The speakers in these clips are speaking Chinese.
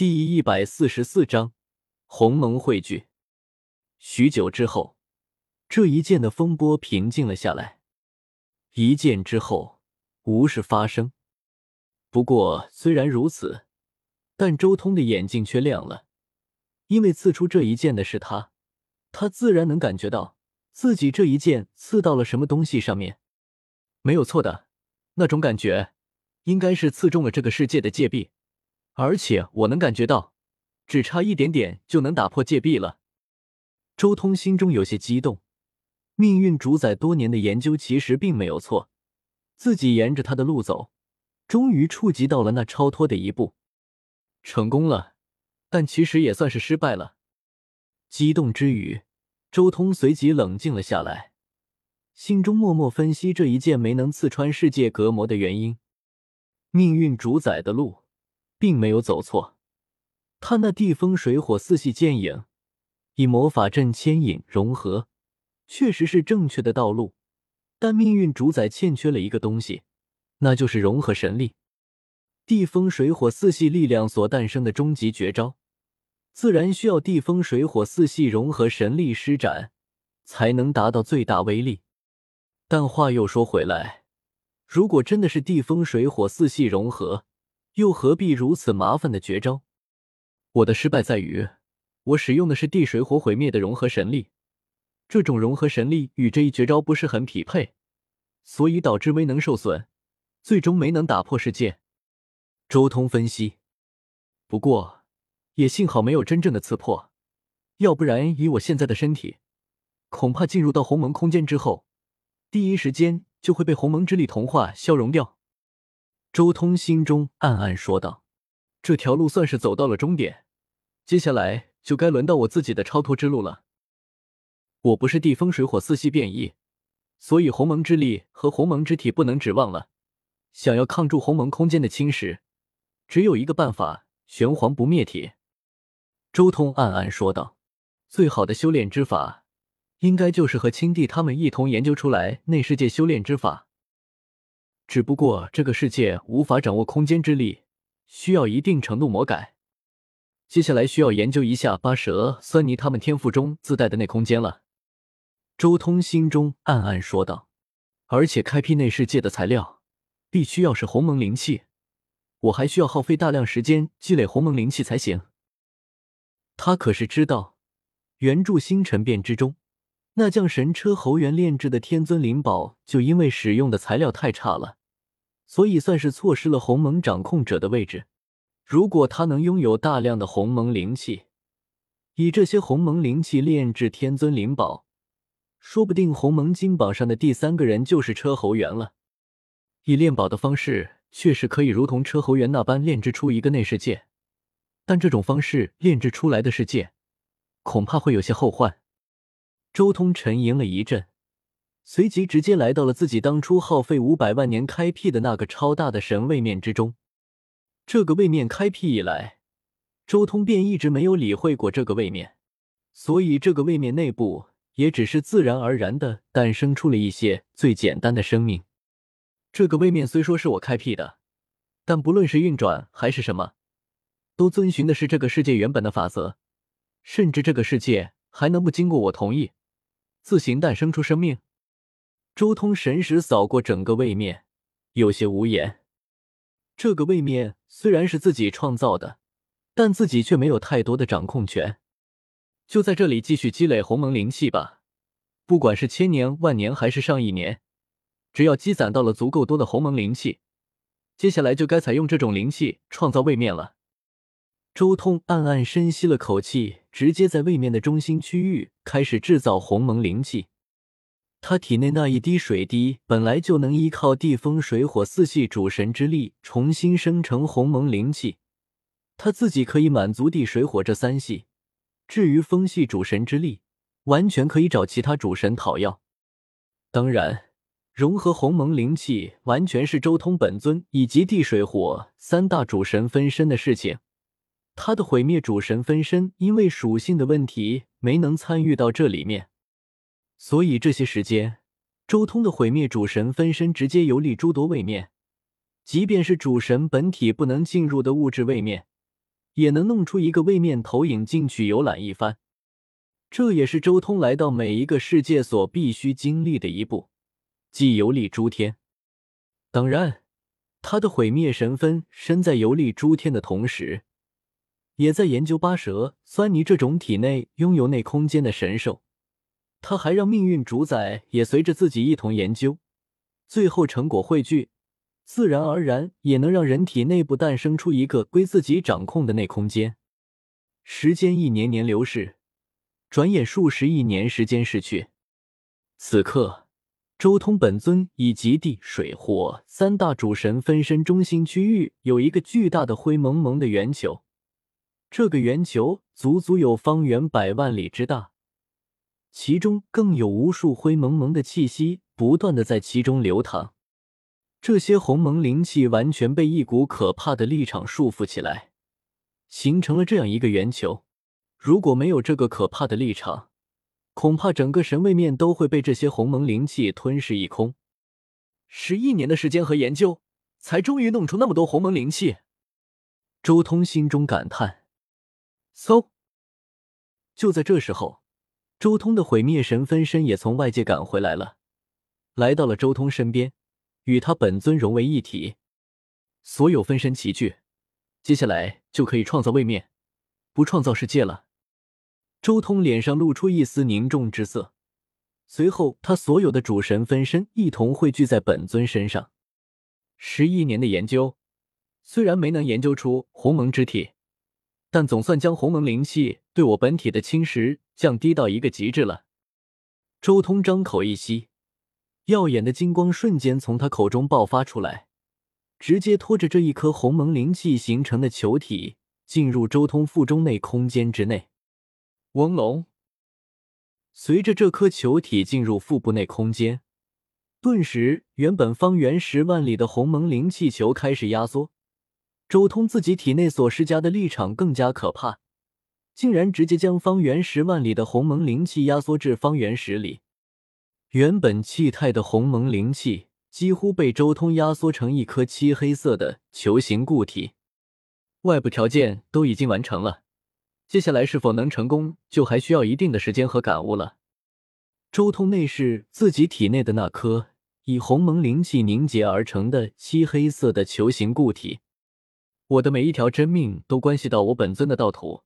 第一百四十四章鸿蒙汇聚。许久之后，这一剑的风波平静了下来。一剑之后，无事发生。不过，虽然如此，但周通的眼睛却亮了，因为刺出这一剑的是他，他自然能感觉到自己这一剑刺到了什么东西上面。没有错的，那种感觉，应该是刺中了这个世界的界壁。而且我能感觉到，只差一点点就能打破戒壁了。周通心中有些激动，命运主宰多年的研究其实并没有错，自己沿着他的路走，终于触及到了那超脱的一步，成功了，但其实也算是失败了。激动之余，周通随即冷静了下来，心中默默分析这一剑没能刺穿世界隔膜的原因。命运主宰的路。并没有走错，他那地风水火四系剑影，以魔法阵牵引融合，确实是正确的道路。但命运主宰欠缺了一个东西，那就是融合神力。地风水火四系力量所诞生的终极绝招，自然需要地风水火四系融合神力施展，才能达到最大威力。但话又说回来，如果真的是地风水火四系融合，又何必如此麻烦的绝招？我的失败在于，我使用的是地水火毁灭的融合神力，这种融合神力与这一绝招不是很匹配，所以导致威能受损，最终没能打破世界。周通分析。不过也幸好没有真正的刺破，要不然以我现在的身体，恐怕进入到鸿蒙空间之后，第一时间就会被鸿蒙之力同化消融掉。周通心中暗暗说道：“这条路算是走到了终点，接下来就该轮到我自己的超脱之路了。我不是地风水火四系变异，所以鸿蒙之力和鸿蒙之体不能指望了。想要抗住鸿蒙空间的侵蚀，只有一个办法：玄黄不灭体。”周通暗暗说道：“最好的修炼之法，应该就是和青帝他们一同研究出来内世界修炼之法。”只不过这个世界无法掌握空间之力，需要一定程度魔改。接下来需要研究一下八蛇、酸泥他们天赋中自带的内空间了。周通心中暗暗说道。而且开辟内世界的材料，必须要是鸿蒙灵气，我还需要耗费大量时间积累鸿蒙灵气才行。他可是知道，原著星辰变之中，那将神车侯元炼制的天尊灵宝，就因为使用的材料太差了。所以算是错失了鸿蒙掌控者的位置。如果他能拥有大量的鸿蒙灵气，以这些鸿蒙灵气炼制天尊灵宝，说不定鸿蒙金榜上的第三个人就是车侯元了。以炼宝的方式，确实可以如同车侯元那般炼制出一个内世界，但这种方式炼制出来的世界，恐怕会有些后患。周通沉吟了一阵。随即直接来到了自己当初耗费五百万年开辟的那个超大的神位面之中。这个位面开辟以来，周通便一直没有理会过这个位面，所以这个位面内部也只是自然而然的诞生出了一些最简单的生命。这个位面虽说是我开辟的，但不论是运转还是什么，都遵循的是这个世界原本的法则，甚至这个世界还能不经过我同意，自行诞生出生命。周通神识扫过整个位面，有些无言。这个位面虽然是自己创造的，但自己却没有太多的掌控权。就在这里继续积累鸿蒙灵气吧，不管是千年、万年还是上亿年，只要积攒到了足够多的鸿蒙灵气，接下来就该采用这种灵气创造位面了。周通暗暗深吸了口气，直接在位面的中心区域开始制造鸿蒙灵气。他体内那一滴水滴本来就能依靠地风水火四系主神之力重新生成鸿蒙灵气，他自己可以满足地水火这三系。至于风系主神之力，完全可以找其他主神讨要。当然，融合鸿蒙灵气完全是周通本尊以及地水火三大主神分身的事情。他的毁灭主神分身因为属性的问题没能参与到这里面。所以这些时间，周通的毁灭主神分身直接游历诸多位面，即便是主神本体不能进入的物质位面，也能弄出一个位面投影进去游览一番。这也是周通来到每一个世界所必须经历的一步，即游历诸天。当然，他的毁灭神分身在游历诸天的同时，也在研究八蛇酸泥这种体内拥有内空间的神兽。他还让命运主宰也随着自己一同研究，最后成果汇聚，自然而然也能让人体内部诞生出一个归自己掌控的内空间。时间一年年流逝。转眼数十亿年时间逝去，此刻，周通本尊以及地、水、火三大主神分身中心区域有一个巨大的灰蒙蒙的圆球，这个圆球足足有方圆百万里之大，其中更有无数灰蒙蒙的气息不断的在其中流淌，这些鸿蒙灵气完全被一股可怕的力场束缚起来，形成了这样一个圆球。如果没有这个可怕的立场，恐怕整个神位面都会被这些鸿蒙灵气吞噬一空。十亿年的时间和研究，才终于弄出那么多鸿蒙灵气。周通心中感叹。嗖！就在这时候，周通的毁灭神分身也从外界赶回来了，来到了周通身边，与他本尊融为一体。所有分身齐聚，接下来就可以创造位面，不创造世界了。周通脸上露出一丝凝重之色，随后他所有的主神分身一同汇聚在本尊身上。十亿年的研究，虽然没能研究出鸿蒙之体，但总算将鸿蒙灵气对我本体的侵蚀降低到一个极致了。周通张口一吸，耀眼的金光瞬间从他口中爆发出来，直接拖着这一颗鸿蒙灵气形成的球体进入周通腹中内空间之内。翁龙，随着这颗球体进入腹部内空间，顿时原本方圆十万里的鸿蒙灵气球开始压缩。周通自己体内所施加的力场更加可怕，竟然直接将方圆十万里的鸿蒙灵气压缩至方圆十里。原本气态的鸿蒙灵气几乎被周通压缩成一颗漆黑色的球形固体。外部条件都已经完成了。接下来是否能成功，就还需要一定的时间和感悟了。周通内视自己体内的那颗以鸿蒙灵气凝结而成的漆黑色的球形固体，我的每一条真命都关系到我本尊的道途，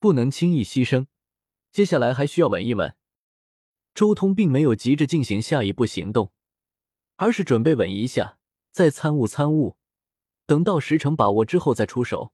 不能轻易牺牲。接下来还需要稳一稳。周通并没有急着进行下一步行动，而是准备稳一下，再参悟参悟，等到十成把握之后再出手。